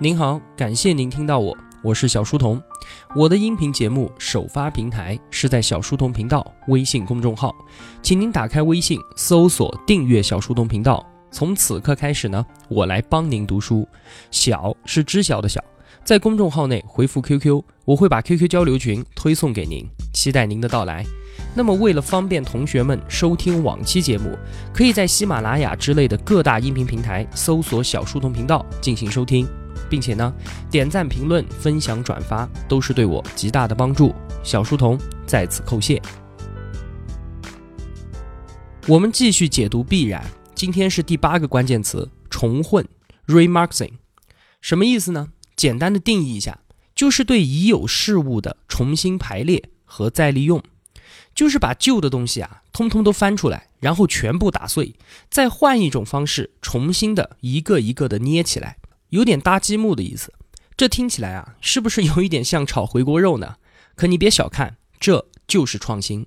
您好，感谢您听到我，我是小书童。我的音频节目首发平台是在小书童频道微信公众号，请您打开微信搜索订阅小书童频道。从此刻开始呢，我来帮您读书。小是知晓的小，在公众号内回复 QQ，我会把 QQ 交流群推送给您，期待您的到来。那么，为了方便同学们收听往期节目，可以在喜马拉雅之类的各大音频平台搜索小书童频道进行收听。并且呢，点赞、评论、分享、转发都是对我极大的帮助。小书童在此叩谢。我们继续解读必然，今天是第八个关键词“重混 ”（remarking），什么意思呢？简单的定义一下，就是对已有事物的重新排列和再利用，就是把旧的东西啊，通通都翻出来，然后全部打碎，再换一种方式，重新的一个一个的捏起来。有点搭积木的意思，这听起来啊，是不是有一点像炒回锅肉呢？可你别小看，这就是创新。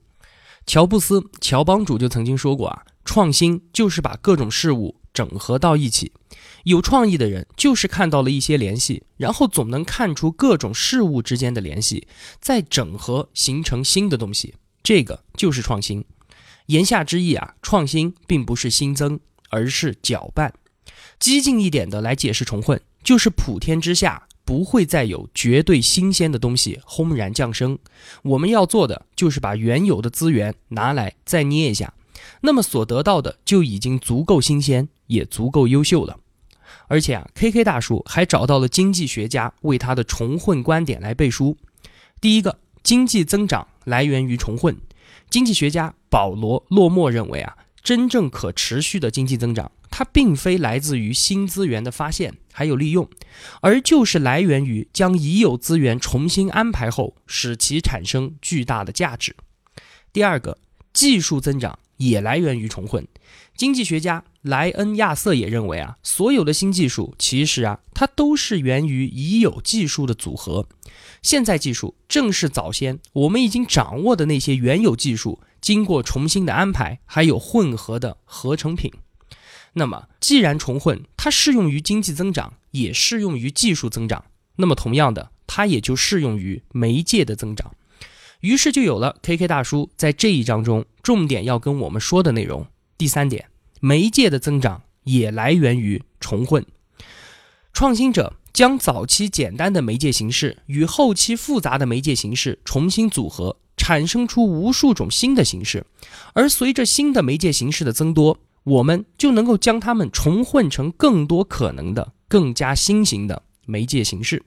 乔布斯，乔帮主就曾经说过啊，创新就是把各种事物整合到一起。有创意的人就是看到了一些联系，然后总能看出各种事物之间的联系，再整合形成新的东西，这个就是创新。言下之意啊，创新并不是新增，而是搅拌。激进一点的来解释重混，就是普天之下不会再有绝对新鲜的东西轰然降生。我们要做的就是把原有的资源拿来再捏一下，那么所得到的就已经足够新鲜，也足够优秀了。而且啊，K K 大叔还找到了经济学家为他的重混观点来背书。第一个，经济增长来源于重混。经济学家保罗·洛莫认为啊，真正可持续的经济增长。它并非来自于新资源的发现还有利用，而就是来源于将已有资源重新安排后，使其产生巨大的价值。第二个，技术增长也来源于重混。经济学家莱恩亚瑟也认为啊，所有的新技术其实啊，它都是源于已有技术的组合。现在技术正是早先我们已经掌握的那些原有技术，经过重新的安排还有混合的合成品。那么，既然重混它适用于经济增长，也适用于技术增长，那么同样的，它也就适用于媒介的增长。于是就有了 K K 大叔在这一章中重点要跟我们说的内容。第三点，媒介的增长也来源于重混。创新者将早期简单的媒介形式与后期复杂的媒介形式重新组合，产生出无数种新的形式。而随着新的媒介形式的增多，我们就能够将它们重混成更多可能的、更加新型的媒介形式。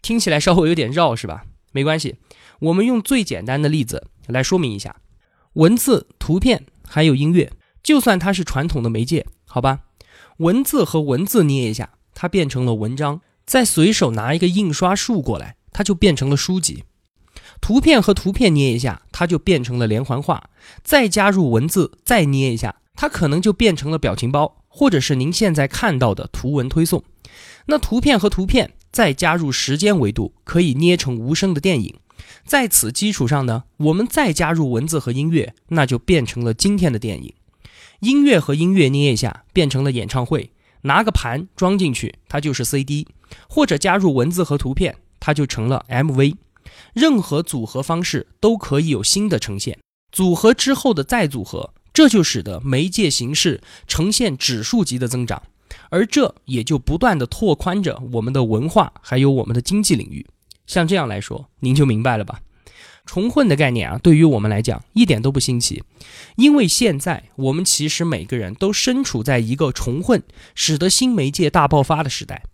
听起来稍微有点绕，是吧？没关系，我们用最简单的例子来说明一下：文字、图片还有音乐，就算它是传统的媒介，好吧？文字和文字捏一下，它变成了文章；再随手拿一个印刷术过来，它就变成了书籍。图片和图片捏一下，它就变成了连环画；再加入文字，再捏一下。它可能就变成了表情包，或者是您现在看到的图文推送。那图片和图片再加入时间维度，可以捏成无声的电影。在此基础上呢，我们再加入文字和音乐，那就变成了今天的电影。音乐和音乐捏一下，变成了演唱会。拿个盘装进去，它就是 CD；或者加入文字和图片，它就成了 MV。任何组合方式都可以有新的呈现。组合之后的再组合。这就使得媒介形式呈现指数级的增长，而这也就不断的拓宽着我们的文化还有我们的经济领域。像这样来说，您就明白了吧？重混的概念啊，对于我们来讲一点都不新奇，因为现在我们其实每个人都身处在一个重混使得新媒介大爆发的时代。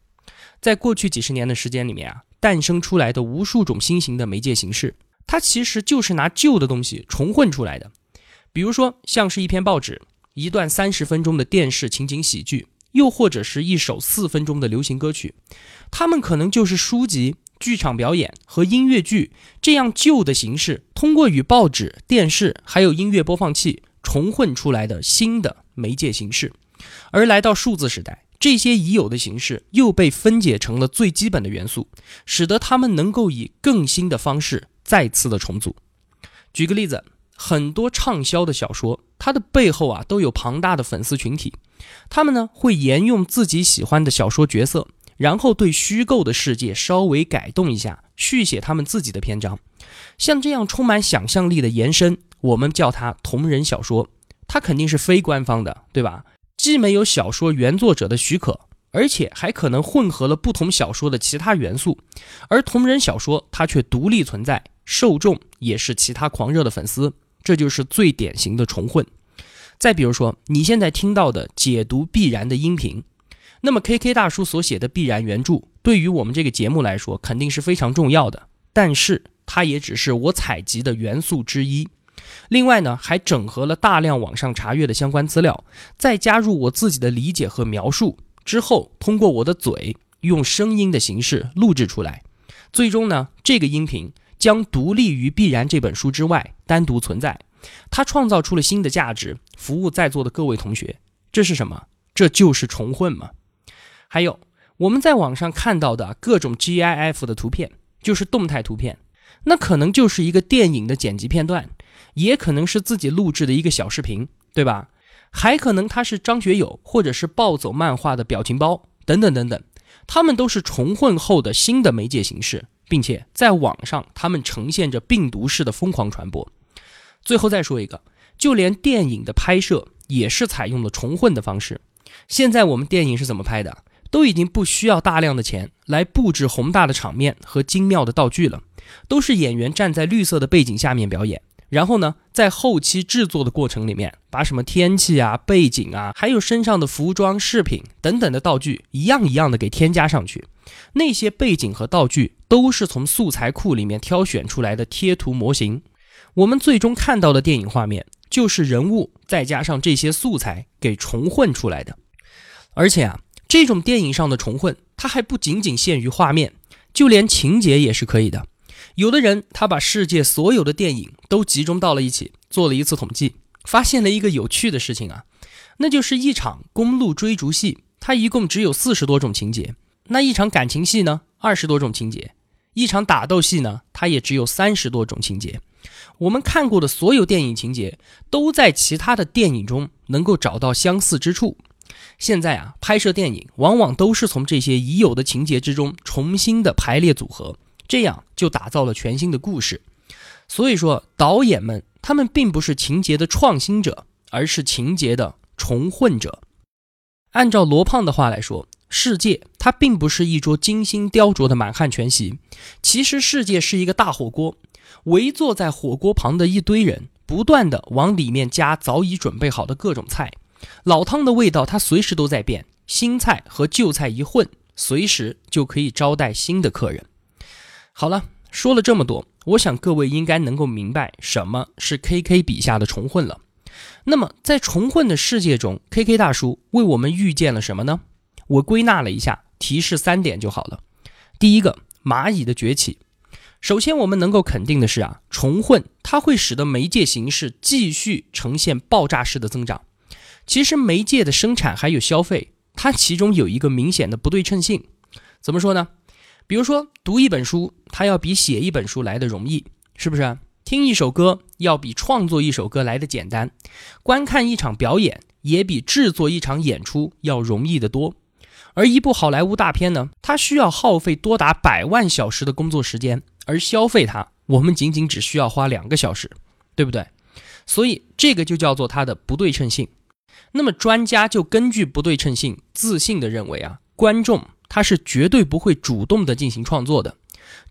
在过去几十年的时间里面啊，诞生出来的无数种新型的媒介形式，它其实就是拿旧的东西重混出来的。比如说，像是一篇报纸、一段三十分钟的电视情景喜剧，又或者是一首四分钟的流行歌曲，它们可能就是书籍、剧场表演和音乐剧这样旧的形式，通过与报纸、电视还有音乐播放器重混出来的新的媒介形式。而来到数字时代，这些已有的形式又被分解成了最基本的元素，使得它们能够以更新的方式再次的重组。举个例子。很多畅销的小说，它的背后啊都有庞大的粉丝群体，他们呢会沿用自己喜欢的小说角色，然后对虚构的世界稍微改动一下，续写他们自己的篇章。像这样充满想象力的延伸，我们叫它同人小说。它肯定是非官方的，对吧？既没有小说原作者的许可，而且还可能混合了不同小说的其他元素。而同人小说它却独立存在，受众也是其他狂热的粉丝，这就是最典型的重混。再比如说，你现在听到的解读必然的音频，那么 K K 大叔所写的必然原著，对于我们这个节目来说肯定是非常重要的。但是它也只是我采集的元素之一。另外呢，还整合了大量网上查阅的相关资料，再加入我自己的理解和描述之后，通过我的嘴用声音的形式录制出来。最终呢，这个音频将独立于《必然》这本书之外单独存在。它创造出了新的价值，服务在座的各位同学。这是什么？这就是重混嘛。还有我们在网上看到的各种 GIF 的图片，就是动态图片，那可能就是一个电影的剪辑片段，也可能是自己录制的一个小视频，对吧？还可能它是张学友或者是暴走漫画的表情包，等等等等。他们都是重混后的新的媒介形式，并且在网上，他们呈现着病毒式的疯狂传播。最后再说一个，就连电影的拍摄也是采用了重混的方式。现在我们电影是怎么拍的？都已经不需要大量的钱来布置宏大的场面和精妙的道具了，都是演员站在绿色的背景下面表演。然后呢，在后期制作的过程里面，把什么天气啊、背景啊，还有身上的服装、饰品等等的道具，一样一样的给添加上去。那些背景和道具都是从素材库里面挑选出来的贴图模型。我们最终看到的电影画面，就是人物再加上这些素材给重混出来的。而且啊，这种电影上的重混，它还不仅仅限于画面，就连情节也是可以的。有的人他把世界所有的电影都集中到了一起，做了一次统计，发现了一个有趣的事情啊，那就是一场公路追逐戏，它一共只有四十多种情节；那一场感情戏呢，二十多种情节；一场打斗戏呢，它也只有三十多种情节。我们看过的所有电影情节，都在其他的电影中能够找到相似之处。现在啊，拍摄电影往往都是从这些已有的情节之中重新的排列组合，这样就打造了全新的故事。所以说，导演们他们并不是情节的创新者，而是情节的重混者。按照罗胖的话来说，世界它并不是一桌精心雕琢的满汉全席，其实世界是一个大火锅。围坐在火锅旁的一堆人，不断的往里面加早已准备好的各种菜，老汤的味道它随时都在变，新菜和旧菜一混，随时就可以招待新的客人。好了，说了这么多，我想各位应该能够明白什么是 K K 笔下的重混了。那么在重混的世界中，K K 大叔为我们预见了什么呢？我归纳了一下，提示三点就好了。第一个，蚂蚁的崛起。首先，我们能够肯定的是啊，重混它会使得媒介形式继续呈现爆炸式的增长。其实，媒介的生产还有消费，它其中有一个明显的不对称性。怎么说呢？比如说，读一本书，它要比写一本书来的容易，是不是？听一首歌要比创作一首歌来的简单，观看一场表演也比制作一场演出要容易得多。而一部好莱坞大片呢，它需要耗费多达百万小时的工作时间。而消费它，我们仅仅只需要花两个小时，对不对？所以这个就叫做它的不对称性。那么专家就根据不对称性，自信的认为啊，观众他是绝对不会主动的进行创作的。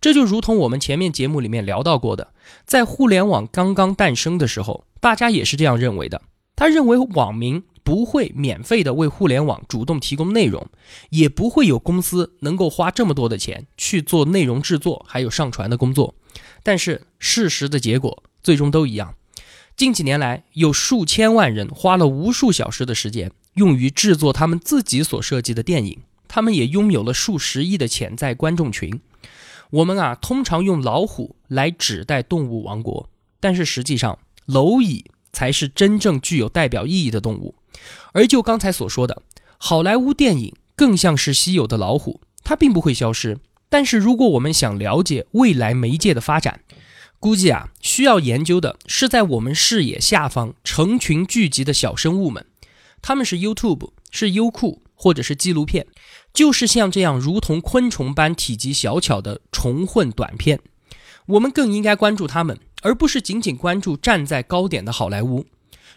这就如同我们前面节目里面聊到过的，在互联网刚刚诞生的时候，大家也是这样认为的。他认为网民。不会免费的为互联网主动提供内容，也不会有公司能够花这么多的钱去做内容制作还有上传的工作。但是事实的结果最终都一样。近几年来，有数千万人花了无数小时的时间用于制作他们自己所设计的电影，他们也拥有了数十亿的潜在观众群。我们啊，通常用老虎来指代动物王国，但是实际上，蝼蚁才是真正具有代表意义的动物。而就刚才所说的，好莱坞电影更像是稀有的老虎，它并不会消失。但是如果我们想了解未来媒介的发展，估计啊，需要研究的是在我们视野下方成群聚集的小生物们，他们是 YouTube，是优酷，或者是纪录片。就是像这样如同昆虫般体积小巧的虫混短片。我们更应该关注他们，而不是仅仅关注站在高点的好莱坞。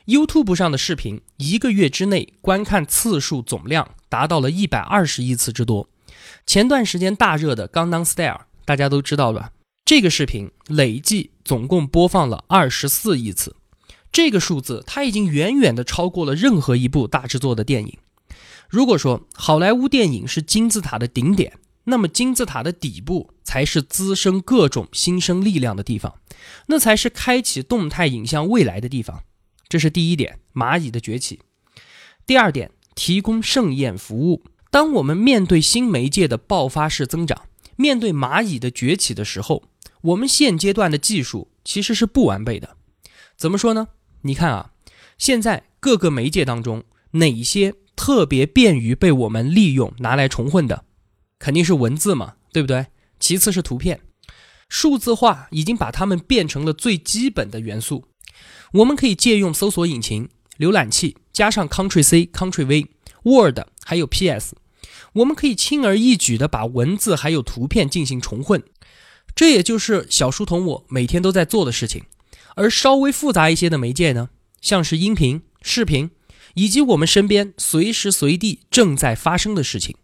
YouTube 上的视频，一个月之内观看次数总量达到了一百二十亿次之多。前段时间大热的《钢当 Style》，大家都知道吧？这个视频累计总共播放了二十四亿次，这个数字它已经远远的超过了任何一部大制作的电影。如果说好莱坞电影是金字塔的顶点，那么金字塔的底部才是滋生各种新生力量的地方，那才是开启动态影像未来的地方。这是第一点，蚂蚁的崛起。第二点，提供盛宴服务。当我们面对新媒介的爆发式增长，面对蚂蚁的崛起的时候，我们现阶段的技术其实是不完备的，怎么说呢？你看啊，现在各个媒介当中，哪些特别便于被我们利用拿来重混的？肯定是文字嘛，对不对？其次是图片，数字化已经把它们变成了最基本的元素。我们可以借用搜索引擎、浏览器，加上 Ctrl C、Ctrl V、Word 还有 PS，我们可以轻而易举地把文字还有图片进行重混。这也就是小书童我每天都在做的事情，而稍微复杂一些的媒介呢，像是音频、视频，以及我们身边随时随地正在发生的事情，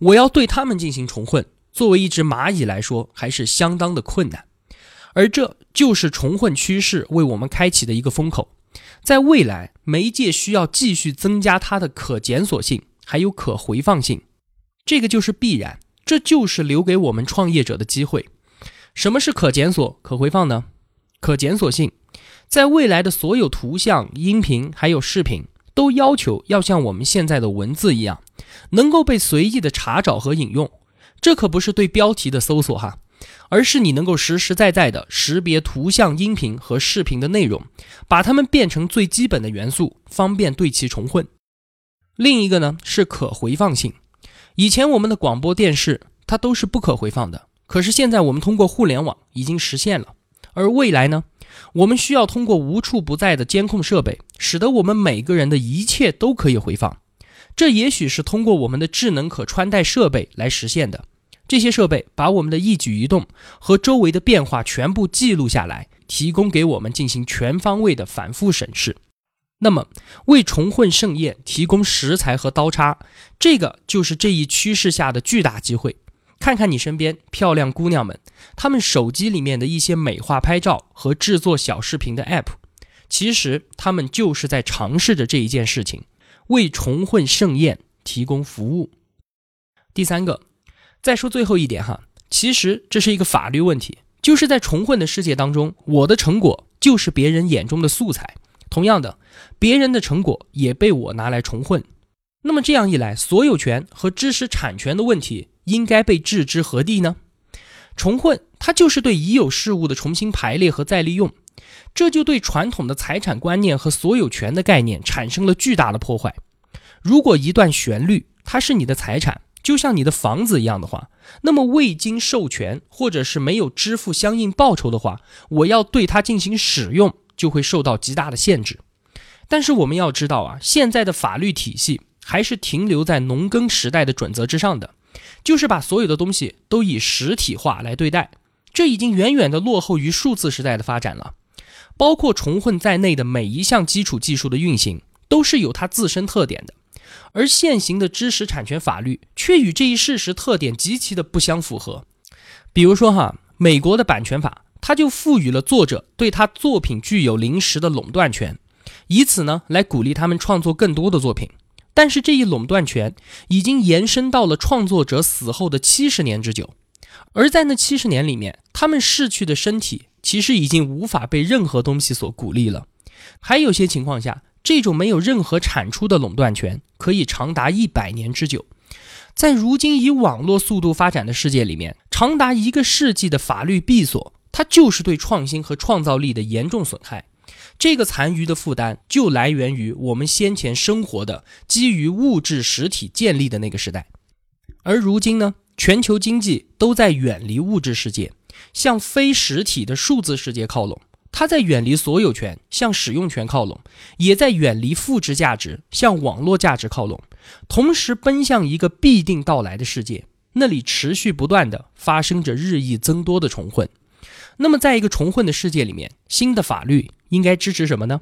我要对它们进行重混，作为一只蚂蚁来说，还是相当的困难。而这就是重混趋势为我们开启的一个风口，在未来，媒介需要继续增加它的可检索性，还有可回放性，这个就是必然，这就是留给我们创业者的机会。什么是可检索、可回放呢？可检索性，在未来的所有图像、音频还有视频，都要求要像我们现在的文字一样，能够被随意的查找和引用。这可不是对标题的搜索哈，而是你能够实实在在的识别图像、音频和视频的内容，把它们变成最基本的元素，方便对其重混。另一个呢是可回放性，以前我们的广播电视它都是不可回放的。可是现在我们通过互联网已经实现了，而未来呢？我们需要通过无处不在的监控设备，使得我们每个人的一切都可以回放。这也许是通过我们的智能可穿戴设备来实现的。这些设备把我们的一举一动和周围的变化全部记录下来，提供给我们进行全方位的反复审视。那么，为重混盛宴提供食材和刀叉，这个就是这一趋势下的巨大机会。看看你身边漂亮姑娘们，她们手机里面的一些美化拍照和制作小视频的 App，其实她们就是在尝试着这一件事情，为重混盛宴提供服务。第三个，再说最后一点哈，其实这是一个法律问题，就是在重混的世界当中，我的成果就是别人眼中的素材，同样的，别人的成果也被我拿来重混，那么这样一来，所有权和知识产权的问题。应该被置之何地呢？重混，它就是对已有事物的重新排列和再利用，这就对传统的财产观念和所有权的概念产生了巨大的破坏。如果一段旋律它是你的财产，就像你的房子一样的话，那么未经授权或者是没有支付相应报酬的话，我要对它进行使用就会受到极大的限制。但是我们要知道啊，现在的法律体系还是停留在农耕时代的准则之上的。就是把所有的东西都以实体化来对待，这已经远远的落后于数字时代的发展了。包括重混在内的每一项基础技术的运行，都是有它自身特点的，而现行的知识产权法律却与这一事实特点极其的不相符合。比如说哈，美国的版权法，它就赋予了作者对他作品具有临时的垄断权，以此呢来鼓励他们创作更多的作品。但是这一垄断权已经延伸到了创作者死后的七十年之久，而在那七十年里面，他们逝去的身体其实已经无法被任何东西所鼓励了。还有些情况下，这种没有任何产出的垄断权可以长达一百年之久。在如今以网络速度发展的世界里面，长达一个世纪的法律闭锁，它就是对创新和创造力的严重损害。这个残余的负担就来源于我们先前生活的基于物质实体建立的那个时代，而如今呢，全球经济都在远离物质世界，向非实体的数字世界靠拢。它在远离所有权，向使用权靠拢，也在远离复制价值，向网络价值靠拢。同时奔向一个必定到来的世界，那里持续不断的发生着日益增多的重混。那么，在一个重混的世界里面，新的法律应该支持什么呢？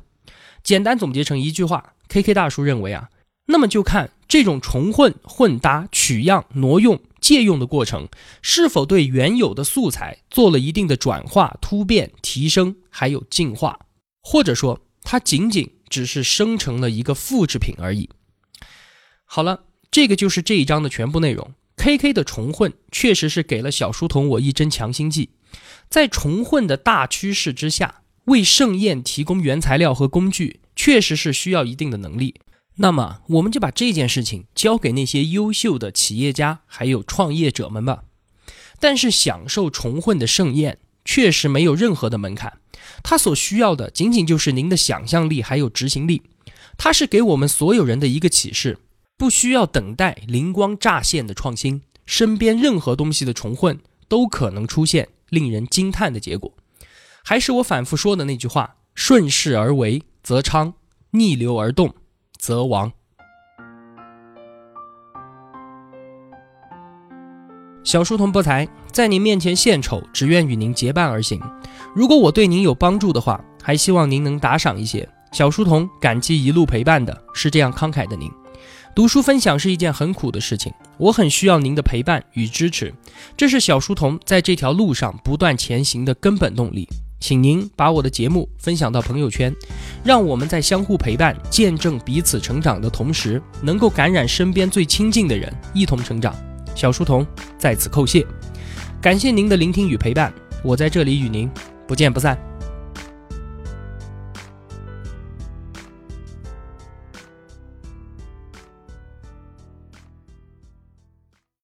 简单总结成一句话，K K 大叔认为啊，那么就看这种重混、混搭、取样、挪用、借用的过程，是否对原有的素材做了一定的转化、突变、提升，还有进化，或者说它仅仅只是生成了一个复制品而已。好了，这个就是这一章的全部内容。K K 的重混确实是给了小书童我一针强心剂，在重混的大趋势之下，为盛宴提供原材料和工具，确实是需要一定的能力。那么，我们就把这件事情交给那些优秀的企业家还有创业者们吧。但是，享受重混的盛宴确实没有任何的门槛，它所需要的仅仅就是您的想象力还有执行力。它是给我们所有人的一个启示。不需要等待灵光乍现的创新，身边任何东西的重混都可能出现令人惊叹的结果。还是我反复说的那句话：顺势而为则昌，逆流而动则亡。小书童不才，在您面前献丑，只愿与您结伴而行。如果我对您有帮助的话，还希望您能打赏一些。小书童感激一路陪伴的是这样慷慨的您。读书分享是一件很苦的事情，我很需要您的陪伴与支持，这是小书童在这条路上不断前行的根本动力。请您把我的节目分享到朋友圈，让我们在相互陪伴、见证彼此成长的同时，能够感染身边最亲近的人，一同成长。小书童在此叩谢，感谢您的聆听与陪伴，我在这里与您不见不散。